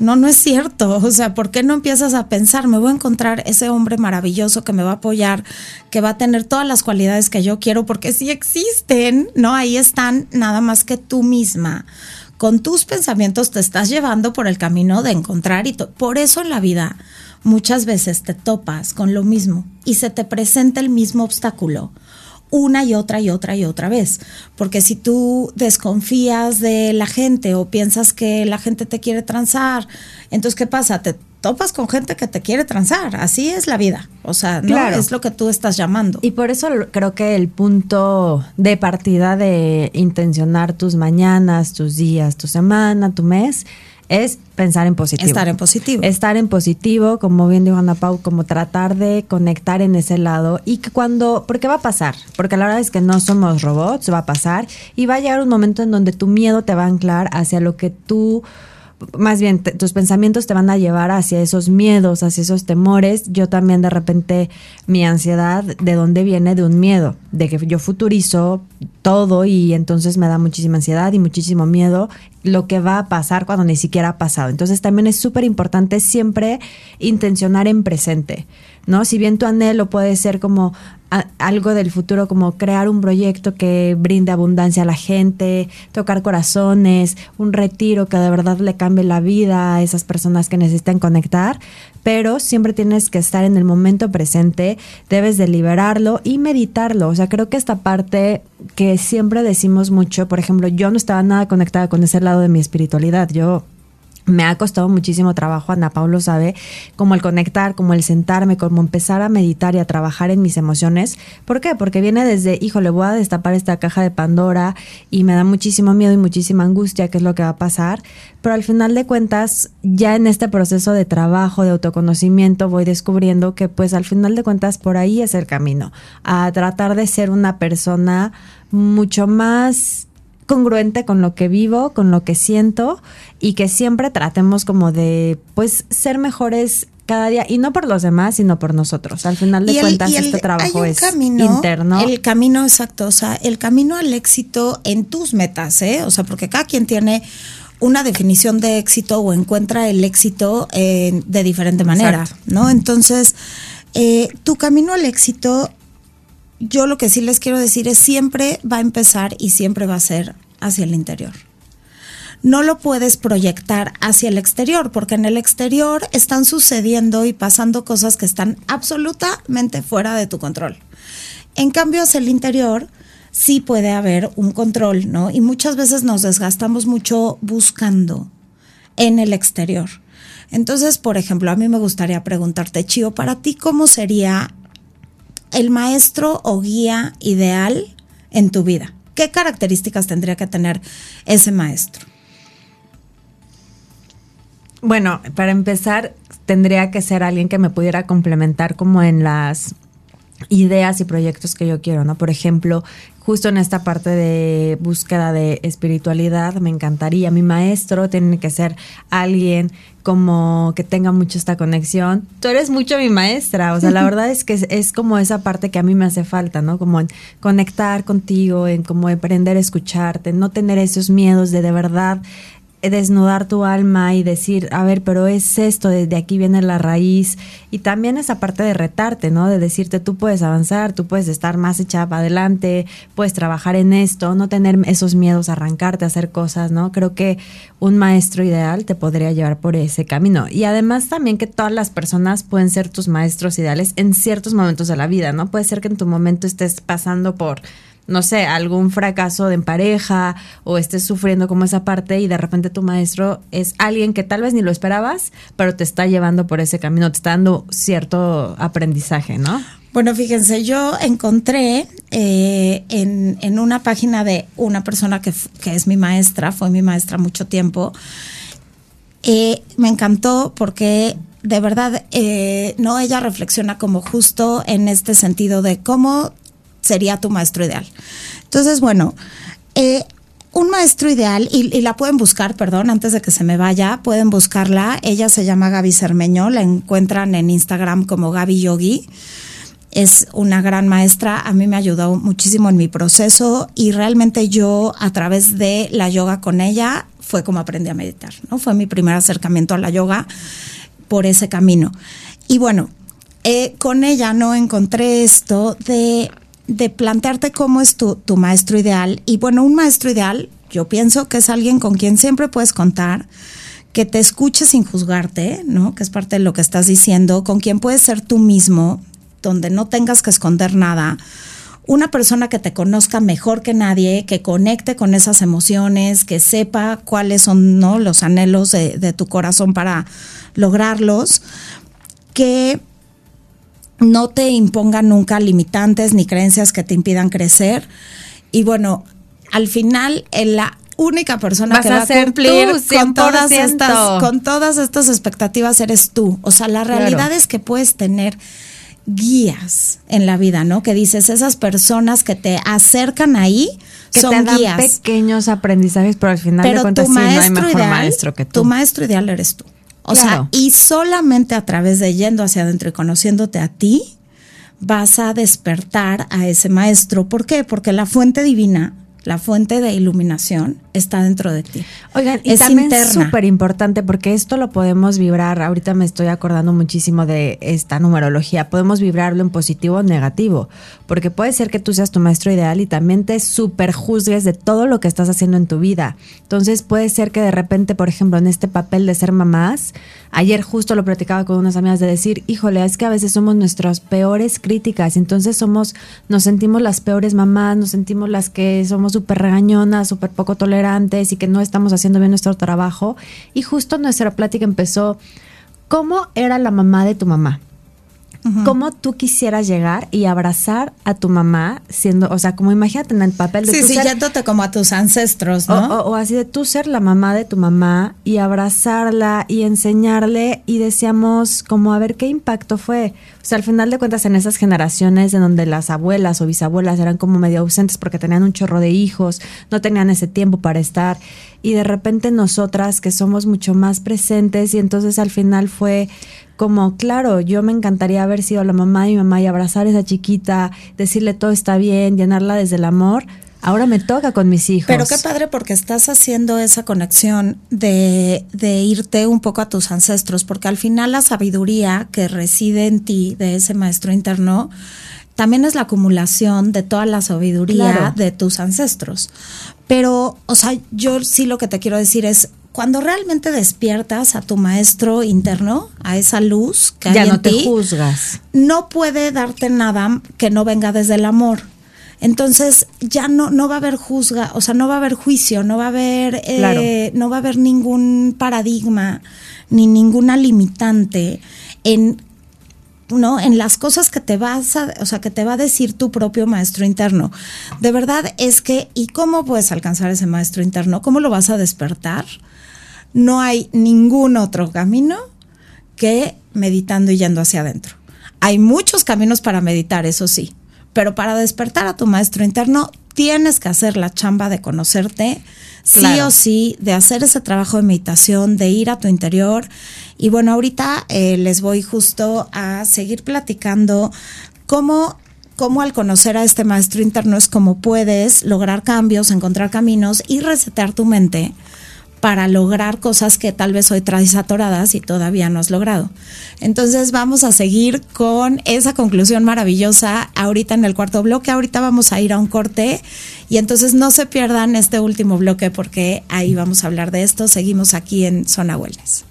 No, no es cierto. O sea, ¿por qué no empiezas a pensar, me voy a encontrar ese hombre maravilloso que me va a apoyar, que va a tener todas las cualidades que yo quiero, porque sí existen, ¿no? Ahí están, nada más que tú misma. Con tus pensamientos te estás llevando por el camino de encontrar y por eso en la vida muchas veces te topas con lo mismo y se te presenta el mismo obstáculo una y otra y otra y otra vez. Porque si tú desconfías de la gente o piensas que la gente te quiere transar, entonces ¿qué pasa? Te topas con gente que te quiere transar. Así es la vida. O sea, no Claro. es lo que tú estás llamando. Y por eso creo que el punto de partida de intencionar tus mañanas, tus días, tu semana, tu mes, es pensar en positivo. Estar en positivo. Estar en positivo, como bien dijo Ana Pau, como tratar de conectar en ese lado y que cuando, porque va a pasar, porque la verdad es que no somos robots, va a pasar y va a llegar un momento en donde tu miedo te va a anclar hacia lo que tú más bien te- tus pensamientos te van a llevar hacia esos miedos, hacia esos temores. Yo también de repente mi ansiedad, ¿de dónde viene? De un miedo, de que yo futurizo todo y entonces me da muchísima ansiedad y muchísimo miedo lo que va a pasar cuando ni siquiera ha pasado. Entonces también es súper importante siempre intencionar en presente, ¿no? Si bien tu anhelo puede ser como algo del futuro, como crear un proyecto que brinde abundancia a la gente, tocar corazones, un retiro que de verdad le cambie la vida a esas personas que necesitan conectar, pero siempre tienes que estar en el momento presente, debes de liberarlo y meditarlo. O sea, creo que esta parte que siempre decimos mucho, por ejemplo, yo no estaba nada conectada con ese lado de mi espiritualidad, yo me ha costado muchísimo trabajo, Ana Paulo sabe, como el conectar, como el sentarme, como empezar a meditar y a trabajar en mis emociones. ¿Por qué? Porque viene desde, híjole, voy a destapar esta caja de Pandora y me da muchísimo miedo y muchísima angustia, qué es lo que va a pasar. Pero al final de cuentas, ya en este proceso de trabajo, de autoconocimiento, voy descubriendo que pues al final de cuentas por ahí es el camino, a tratar de ser una persona mucho más congruente con lo que vivo, con lo que siento y que siempre tratemos como de pues ser mejores cada día, y no por los demás, sino por nosotros. Al final de cuentas, este trabajo es interno. El camino exacto, o sea, el camino al éxito en tus metas, ¿eh? O sea, porque cada quien tiene una definición de éxito o encuentra el éxito eh, de diferente manera, ¿no? Entonces, eh, tu camino al éxito, yo lo que sí les quiero decir es siempre va a empezar y siempre va a ser hacia el interior. No lo puedes proyectar hacia el exterior, porque en el exterior están sucediendo y pasando cosas que están absolutamente fuera de tu control. En cambio, hacia el interior, sí puede haber un control, ¿no? Y muchas veces nos desgastamos mucho buscando en el exterior. Entonces, por ejemplo, a mí me gustaría preguntarte, Chio, para ti, ¿cómo sería el maestro o guía ideal en tu vida? ¿Qué características tendría que tener ese maestro? Bueno, para empezar, tendría que ser alguien que me pudiera complementar como en las ideas y proyectos que yo quiero, ¿no? Por ejemplo, justo en esta parte de búsqueda de espiritualidad, me encantaría. Mi maestro tiene que ser alguien como que tenga mucho esta conexión. Tú eres mucho mi maestra, o sea, la verdad es que es, como esa parte que a mí me hace falta, ¿no? Como en conectar contigo, en como aprender a escucharte, no tener esos miedos de de verdad desnudar tu alma y decir, a ver, pero es esto, desde aquí viene la raíz. Y también esa parte de retarte, ¿no? De decirte, tú puedes avanzar, tú puedes estar más echada para adelante, puedes trabajar en esto, no tener esos miedos arrancarte hacer cosas, ¿no? Creo que un maestro ideal te podría llevar por ese camino. Y además también que todas las personas pueden ser tus maestros ideales en ciertos momentos de la vida, ¿no? Puede ser que en tu momento estés pasando por no sé, algún fracaso en pareja o estés sufriendo como esa parte y de repente tu maestro es alguien que tal vez ni lo esperabas, pero te está llevando por ese camino, te está dando cierto aprendizaje, ¿no? Bueno, fíjense, yo encontré eh, en, una página de una persona que, es mi maestra, fue mi maestra mucho tiempo. Eh, me encantó porque de verdad, eh, no, ella reflexiona como justo en este sentido de cómo sería tu maestro ideal. Entonces, bueno, eh, un maestro ideal, y, la pueden buscar, perdón, antes de que se me vaya, pueden buscarla. Ella se llama Gaby Cermeño, la encuentran en Instagram como Gaby Yogi. Es una gran maestra, a mí me ayudó muchísimo en mi proceso y realmente yo a través de la yoga con ella fue como aprendí a meditar, ¿no? Fue mi primer acercamiento a la yoga por ese camino. Y bueno, eh, con ella no encontré esto de de plantearte cómo es tu, tu maestro ideal. Y bueno, un maestro ideal, yo pienso que es alguien con quien siempre puedes contar, que te escuche sin juzgarte, ¿no? Que es parte de lo que estás diciendo, con quien puedes ser tú mismo, donde no tengas que esconder nada. Una persona que te conozca mejor que nadie, que conecte con esas emociones, que sepa cuáles son ¿no? los anhelos de, de tu corazón para lograrlos, que no te impongan nunca limitantes ni creencias que te impidan crecer. Y bueno, al final, la única persona que va a cumplir con todas estas con todas estas expectativas eres tú. O sea, la realidad es que puedes tener guías en la vida, ¿no? Que dices, esas personas que te acercan ahí son te dan pequeños aprendizajes, pero al final de cuentas sí, no hay mejor maestro que tú. Tu maestro ideal eres tú. O sea, y solamente a través de yendo hacia adentro y conociéndote a ti, vas a despertar a ese maestro. ¿Por qué? Porque la fuente divina la fuente de iluminación está dentro de ti. Oigan, y también es súper importante porque esto lo podemos vibrar, ahorita me estoy acordando muchísimo de esta numerología, podemos vibrarlo en positivo o negativo, porque puede ser que tú seas tu maestro ideal y también te super juzgues de todo lo que estás haciendo en tu vida. Entonces puede ser que de repente, por ejemplo, en este papel de ser mamás, ayer justo lo platicaba con unas amigas de decir, híjole, es que a veces somos nuestras peores críticas, entonces somos, nos sentimos las peores mamás, nos sentimos las que somos súper regañonas, súper poco tolerantes y que no estamos haciendo bien nuestro trabajo. Y justo nuestra plática empezó, ¿cómo era la mamá de tu mamá? ¿Cómo tú quisieras llegar y abrazar a tu mamá siendo, o sea, como imagínate en el papel de sí, sí, yéndote como a tus ancestros, ¿no? O, así de tú ser la mamá de tu mamá y abrazarla y enseñarle y decíamos como a ver qué impacto fue. O sea, al final de cuentas en esas generaciones en donde las abuelas o bisabuelas eran como medio ausentes porque tenían un chorro de hijos, no tenían ese tiempo para estar y de repente nosotras que somos mucho más presentes y entonces al final fue como, claro, yo me encantaría haber sido la mamá de mi mamá y abrazar a esa chiquita, decirle todo está bien, llenarla desde el amor. Ahora me toca con mis hijos. Pero qué padre porque estás haciendo esa conexión de, de, irte un poco a tus ancestros, porque al final la sabiduría que reside en ti, de ese maestro interno, también es la acumulación de toda la sabiduría de tus ancestros. Pero, o sea, yo sí lo que te quiero decir es, cuando realmente despiertas a tu maestro interno, a esa luz que ya hay no en te ti, juzgas. no puede darte nada que no venga desde el amor. Entonces ya no, no va a haber juzga, o sea, no va a haber juicio, no va a haber, eh, Claro. no va a haber ningún paradigma ni ninguna limitante en ¿no? En las cosas que te vas a, o sea, que te va a decir tu propio maestro interno. De verdad es que, ¿y cómo puedes alcanzar ese maestro interno? ¿Cómo lo vas a despertar? No hay ningún otro camino que meditando y yendo hacia adentro. Hay muchos caminos para meditar, eso sí, pero para despertar a tu maestro interno tienes que hacer la chamba de conocerte, sí o sí, de hacer ese trabajo de meditación, de ir a tu interior. Y bueno, ahorita eh, les voy justo a seguir platicando cómo, cómo al conocer a este maestro interno es como puedes lograr cambios, encontrar caminos y resetear tu mente para lograr cosas que tal vez hoy traes atoradas y todavía no has logrado. Entonces vamos a seguir con esa conclusión maravillosa ahorita en el cuarto bloque. Ahorita vamos a ir a un corte y entonces no se pierdan este último bloque porque ahí vamos a hablar de esto. Seguimos aquí en Zona Wellness.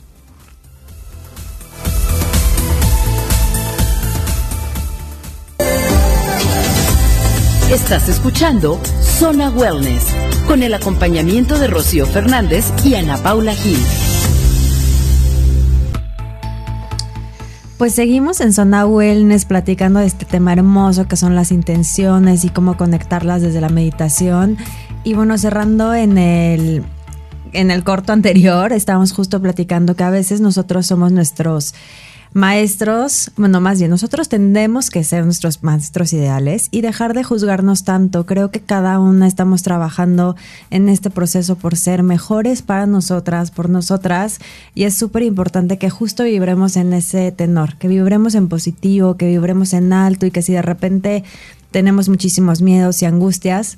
Estás escuchando Zona Wellness con el acompañamiento de Rocío Fernández y Ana Paula Gil. Pues seguimos en Zona Wellness platicando de este tema hermoso que son las intenciones y cómo conectarlas desde la meditación. Y bueno, cerrando en el, en el corto anterior, estábamos justo platicando que a veces nosotros somos nuestros maestros, bueno, más bien nosotros tendemos que ser nuestros maestros ideales y dejar de juzgarnos tanto. Creo que cada una estamos trabajando en este proceso por ser mejores para nosotras, por nosotras, y es súper importante que justo vibremos en ese tenor, que vibremos en positivo, que vibremos en alto y que si de repente tenemos muchísimos miedos y angustias,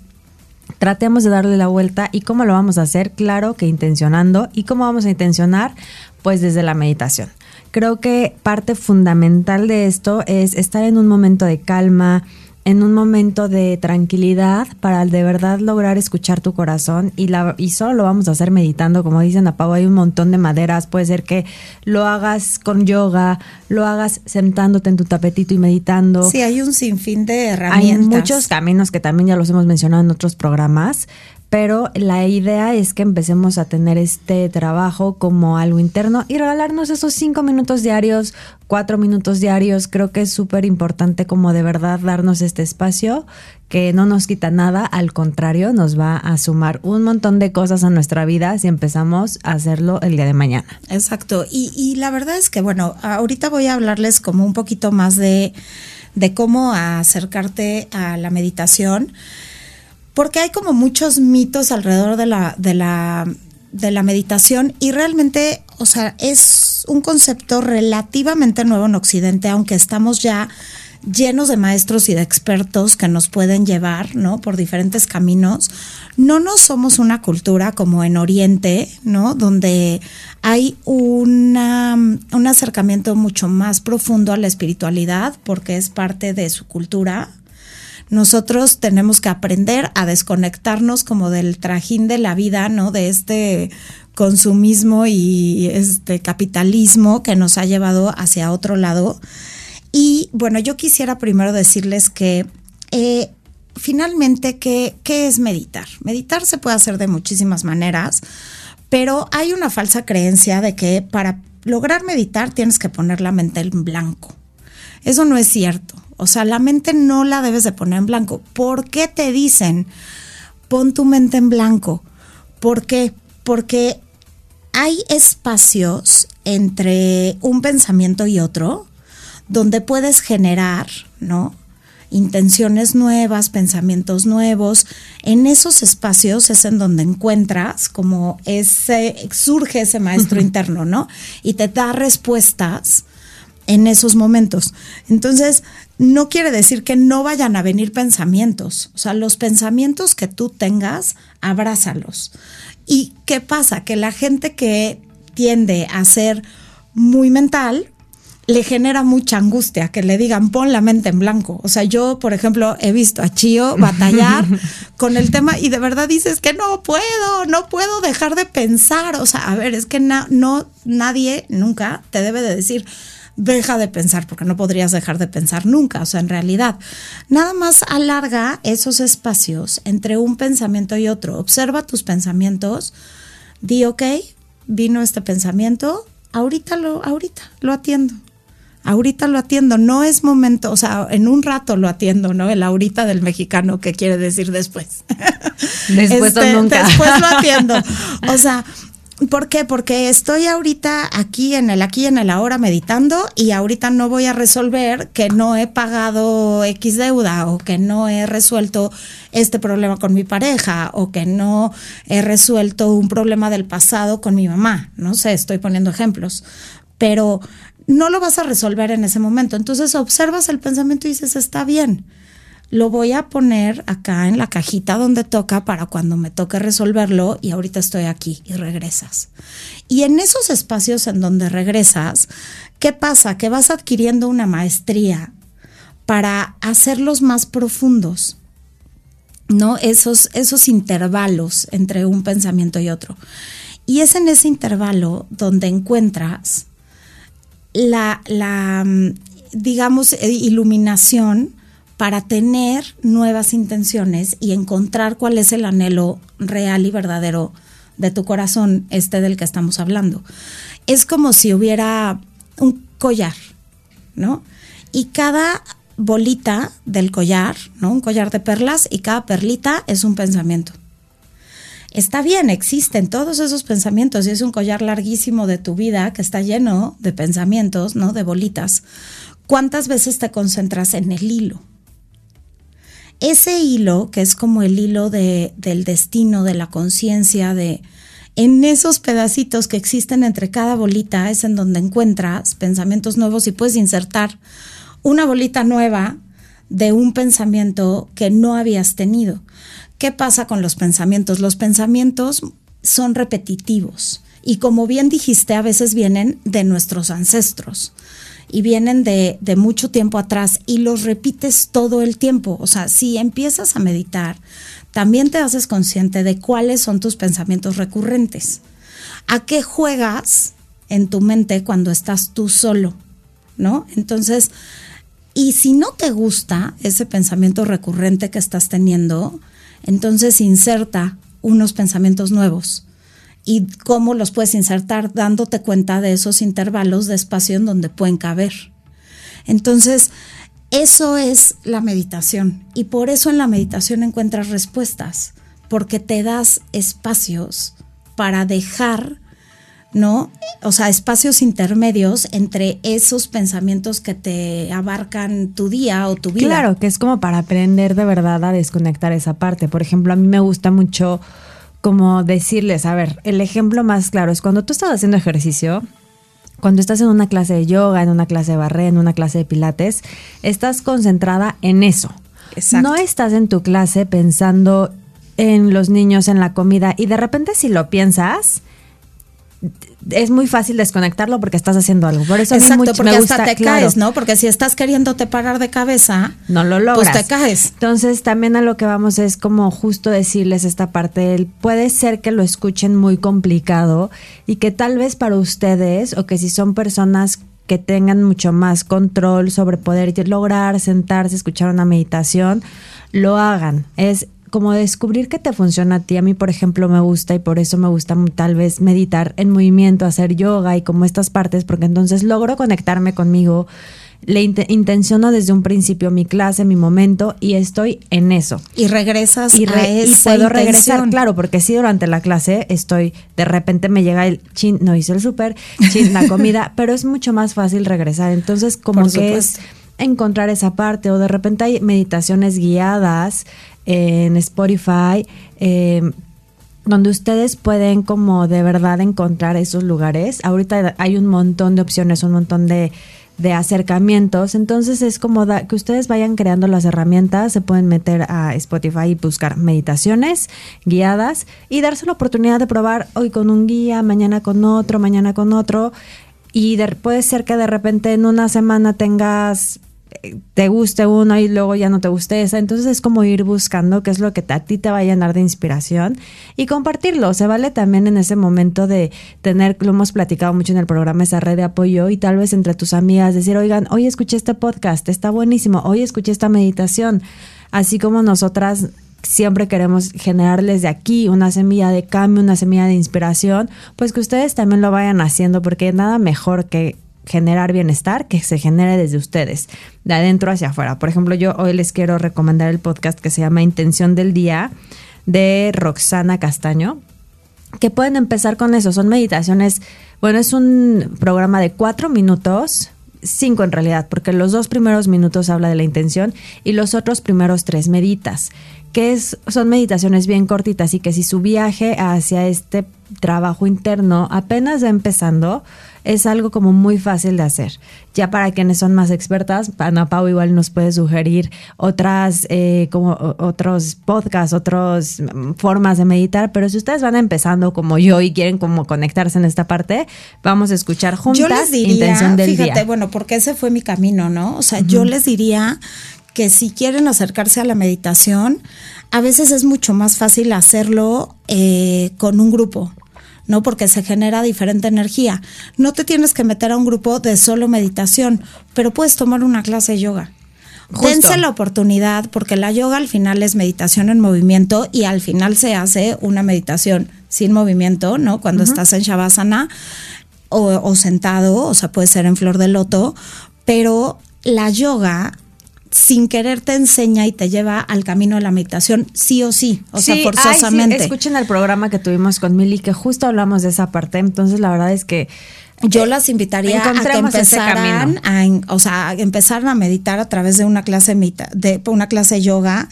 tratemos de darle la vuelta y cómo lo vamos a hacer, claro que intencionando y cómo vamos a intencionar, pues desde la meditación. Creo que parte fundamental de esto es estar en un momento de calma, en un momento de tranquilidad para de verdad lograr escuchar tu corazón y, la, y solo lo vamos a hacer meditando, como dicen a Pau, hay un montón de maderas, puede ser que lo hagas con yoga, lo hagas sentándote en tu tapetito y meditando. Sí, hay un sinfín de Hay herramientas. muchos caminos que también ya los hemos mencionado en otros programas, pero la idea es que empecemos a tener este trabajo como algo interno y regalarnos esos cinco minutos diarios, cuatro minutos diarios. Creo que es súper importante como de verdad darnos este espacio que no nos quita nada, al contrario, nos va a sumar un montón de cosas a nuestra vida si empezamos a hacerlo el día de mañana. Exacto. Y, y la verdad es que, bueno, ahorita voy a hablarles como un poquito más de, de cómo acercarte a la meditación, porque hay como muchos mitos alrededor de la, de la, de la meditación y realmente, o sea, es un concepto relativamente nuevo en Occidente, aunque estamos ya llenos de maestros y de expertos que nos pueden llevar, ¿no? Por diferentes caminos. No nos somos una cultura como en Oriente, ¿no? Donde hay una, un acercamiento mucho más profundo a la espiritualidad porque es parte de su cultura. Nosotros tenemos que aprender a desconectarnos como del trajín de la vida, ¿no? De este consumismo y este capitalismo que nos ha llevado hacia otro lado. Y bueno, yo quisiera primero decirles que eh, finalmente, ¿qué, ¿qué es meditar? Meditar se puede hacer de muchísimas maneras, pero hay una falsa creencia de que para lograr meditar tienes que poner la mente en blanco. Eso no es cierto. O sea, la mente no la debes de poner en blanco. ¿Por qué te dicen pon tu mente en blanco? ¿Por qué? Porque hay espacios entre un pensamiento y otro donde puedes generar, ¿no? Intenciones nuevas, pensamientos nuevos. En esos espacios es en donde encuentras como ese, surge ese maestro interno, ¿no? Y te da respuestas en esos momentos. Entonces, no quiere decir que no vayan a venir pensamientos. O sea, los pensamientos que tú tengas, abrázalos. ¿Y qué pasa? Que la gente que tiende a ser muy mental, le genera mucha angustia que le digan pon la mente en blanco. O sea, yo, por ejemplo, he visto a Chio batallar con el tema y de verdad dices que no puedo, no puedo dejar de pensar. O sea, a ver, es que no, nadie nunca te debe de decir deja de pensar, porque no podrías dejar de pensar nunca, o sea, en realidad. Nada más alarga esos espacios entre un pensamiento y otro. Observa tus pensamientos, di, ok, vino este pensamiento, ahorita lo, ahorita lo atiendo. Ahorita lo atiendo, no es momento, o sea, en un rato lo atiendo, ¿no? El ahorita del mexicano, que quiere decir después. Después o este, nunca. Después lo atiendo. O sea, ¿Por qué? Porque estoy ahorita aquí en el aquí en el ahora meditando y ahorita no voy a resolver que no he pagado X deuda o que no he resuelto este problema con mi pareja o que no he resuelto un problema del pasado con mi mamá. No sé, estoy poniendo ejemplos. Pero no lo vas a resolver en ese momento. Entonces observas el pensamiento y dices, está bien lo voy a poner acá en la cajita donde toca para cuando me toque resolverlo y ahorita estoy aquí y regresas. Y en esos espacios en donde regresas, ¿qué pasa? Que vas adquiriendo una maestría para hacerlos más profundos. ¿No? Esos, esos intervalos entre un pensamiento y otro. Y es en ese intervalo donde encuentras la, la mm, digamos, eh, iluminación para tener nuevas intenciones y encontrar cuál es el anhelo real y verdadero de tu corazón, este del que estamos hablando. Es como si hubiera un collar, ¿no? Y cada bolita del collar, ¿no? Un collar de perlas y cada perlita es un pensamiento. Está bien, existen todos esos pensamientos y es un collar larguísimo de tu vida que está lleno de pensamientos, ¿no? De bolitas. ¿Cuántas veces te concentras en el hilo? Ese hilo, que es como el hilo de, del destino, de la conciencia, de en esos pedacitos que existen entre cada bolita, es en donde encuentras pensamientos nuevos y puedes insertar una bolita nueva de un pensamiento que no habías tenido. ¿Qué pasa con los pensamientos? Los pensamientos son repetitivos y como bien dijiste, a veces vienen de nuestros ancestros y vienen de, mucho tiempo atrás y los repites todo el tiempo. O sea, si empiezas a meditar, también te haces consciente de cuáles son tus pensamientos recurrentes. ¿A qué juegas en tu mente cuando estás tú solo? ¿No? Entonces, y si no te gusta ese pensamiento recurrente que estás teniendo, entonces inserta unos pensamientos nuevos y cómo los puedes insertar dándote cuenta de esos intervalos de espacio en donde pueden caber. Entonces, eso es la meditación y por eso en la meditación encuentras respuestas, porque te das espacios para dejar, ¿no? O sea, espacios intermedios entre esos pensamientos que te abarcan tu día o tu vida. Claro, que es como para aprender de verdad a desconectar esa parte. Por ejemplo, a mí me gusta mucho como decirles, a ver, el ejemplo más claro es cuando tú estás haciendo ejercicio, cuando estás en una clase de yoga, en una clase de barré, en una clase de pilates, estás concentrada en eso. Exacto. No estás en tu clase pensando en los niños, en la comida, y de repente si lo piensas, es muy fácil desconectarlo porque estás haciendo algo. Por eso Exacto, porque hasta te caes, ¿no? Porque si estás queriéndote parar de cabeza, no lo logras. Pues te caes. Entonces, también a lo que vamos es como justo decirles esta parte, puede ser que lo escuchen muy complicado y que tal vez para ustedes o que si son personas que tengan mucho más control sobre poder lograr sentarse, escuchar una meditación, lo hagan. Es como descubrir que te funciona a ti. A mí, por ejemplo, me gusta y por eso me gusta tal vez meditar en movimiento, hacer yoga y como estas partes, porque entonces logro conectarme conmigo. Le intenciono desde un principio mi clase, mi momento y estoy en eso. Y regresas y, y puedo regresar, claro, porque si durante la clase estoy, de repente me llega el chin, no hice el súper, chin, la comida, pero es mucho más fácil regresar. Entonces, como que es encontrar esa parte o de repente hay meditaciones guiadas en Spotify, em, donde ustedes pueden como de verdad encontrar esos lugares. Ahorita hay un montón de opciones, un montón de, de acercamientos. Entonces es como que ustedes vayan creando las herramientas, se pueden meter a Spotify y buscar meditaciones guiadas y darse la oportunidad de probar hoy con un guía, mañana con otro, mañana con otro. Y puede ser que de repente en una semana tengas te guste uno y luego ya no te guste esa. Entonces es como ir buscando qué es lo que a ti te va a llenar de inspiración y compartirlo. Se vale también en ese momento de tener, lo hemos platicado mucho en el programa, esa red de apoyo y tal vez entre tus amigas decir, oigan, hoy escuché este podcast, está buenísimo, hoy escuché esta meditación. Así como nosotras siempre queremos generarles de aquí una semilla de cambio, una semilla de inspiración, pues que ustedes también lo vayan haciendo porque nada mejor que generar bienestar que se genere desde ustedes, de adentro hacia afuera. Por ejemplo, yo hoy les quiero recomendar el podcast que se llama Intención del Día de Roxana Castaño, que pueden empezar con eso. Son meditaciones, bueno, es un programa de cuatro minutos, cinco en realidad, porque los dos primeros minutos habla de la intención y los otros primeros tres meditas que es, son meditaciones bien cortitas y que si su viaje hacia este trabajo interno apenas va empezando, es algo como muy fácil de hacer. Ya para quienes son más expertas, Ana Pau igual nos puede sugerir otras, eh, como otros podcasts, otras mm, formas de meditar, pero si ustedes van empezando como yo y quieren como conectarse en esta parte, vamos a escuchar juntas yo les diría, intención del fíjate, bueno, porque ese fue mi camino, ¿no? O sea, yo les diría que si quieren acercarse a la meditación, a veces es mucho más fácil hacerlo eh, con un grupo. ¿no? Porque se genera diferente energía. No te tienes que meter a un grupo de solo meditación, pero puedes tomar una clase de yoga. Dense la oportunidad, porque la yoga al final es meditación en movimiento y al final se hace una meditación sin movimiento, ¿no? Cuando estás en Shavasana o, o sentado, o sea, puede ser en flor de loto, pero la yoga sin querer te enseña y te lleva al camino de la meditación, sí o sí, o sea, forzosamente. Escuchen el programa que tuvimos con Mili, que justo hablamos de esa parte, entonces la verdad es que yo las invitaría a que empezaran a, o sea, empezaran a meditar a través de una clase de una clase de yoga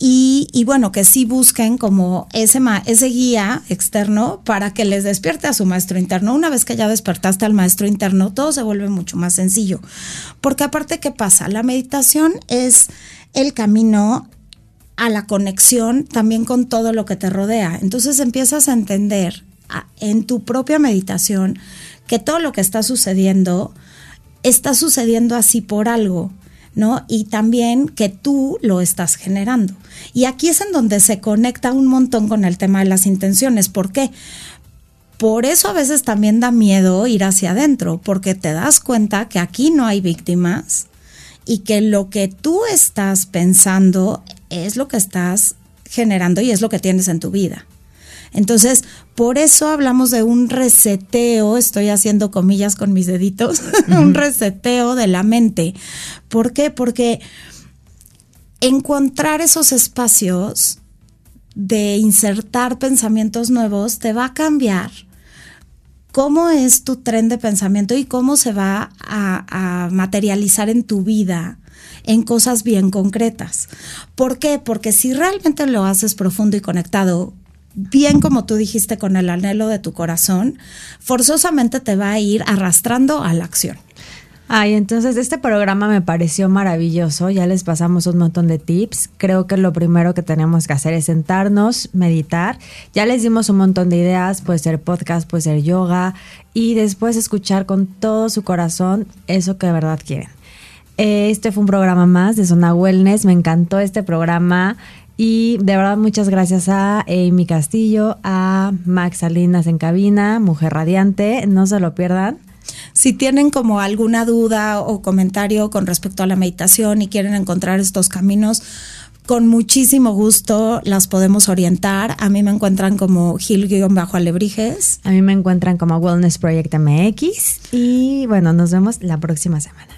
y, bueno, que sí busquen como ese, ese guía externo para que les despierte a su maestro interno. Una vez que ya despertaste al maestro interno, todo se vuelve mucho más sencillo. Porque aparte, ¿qué pasa? La meditación es el camino a la conexión también con todo lo que te rodea. Entonces empiezas a entender en tu propia meditación que todo lo que está sucediendo está sucediendo así por algo ¿no? Y también que tú lo estás generando. Y aquí es en donde se conecta un montón con el tema de las intenciones. ¿Por qué? Por eso a veces también da miedo ir hacia adentro, porque te das cuenta que aquí no hay víctimas y que lo que tú estás pensando es lo que estás generando y es lo que tienes en tu vida. Entonces, por eso hablamos de un reseteo, estoy haciendo comillas con mis deditos, un reseteo de la mente. ¿Por qué? Porque encontrar esos espacios de insertar pensamientos nuevos te va a cambiar cómo es tu tren de pensamiento y cómo se va a, a, materializar en tu vida en cosas bien concretas. ¿Por qué? Porque si realmente lo haces profundo y conectado bien como tú dijiste, con el anhelo de tu corazón, forzosamente te va a ir arrastrando a la acción. Ay, entonces este programa me pareció maravilloso, ya les pasamos un montón de tips, creo que lo primero que tenemos que hacer es sentarnos, meditar, ya les dimos un montón de ideas, puede ser podcast, puede ser yoga y después escuchar con todo su corazón eso que de verdad quieren. Este fue un programa más de Zona Wellness, me encantó este programa. Y de verdad muchas gracias a Amy Castillo, a Max Salinas en cabina, Mujer Radiante, no se lo pierdan. Si tienen como alguna duda o comentario con respecto a la meditación y quieren encontrar estos caminos, con muchísimo gusto las podemos orientar. A mí me encuentran como Gil-Alebrijes. A mí me encuentran como Wellness Project MX. Y bueno, nos vemos la próxima semana.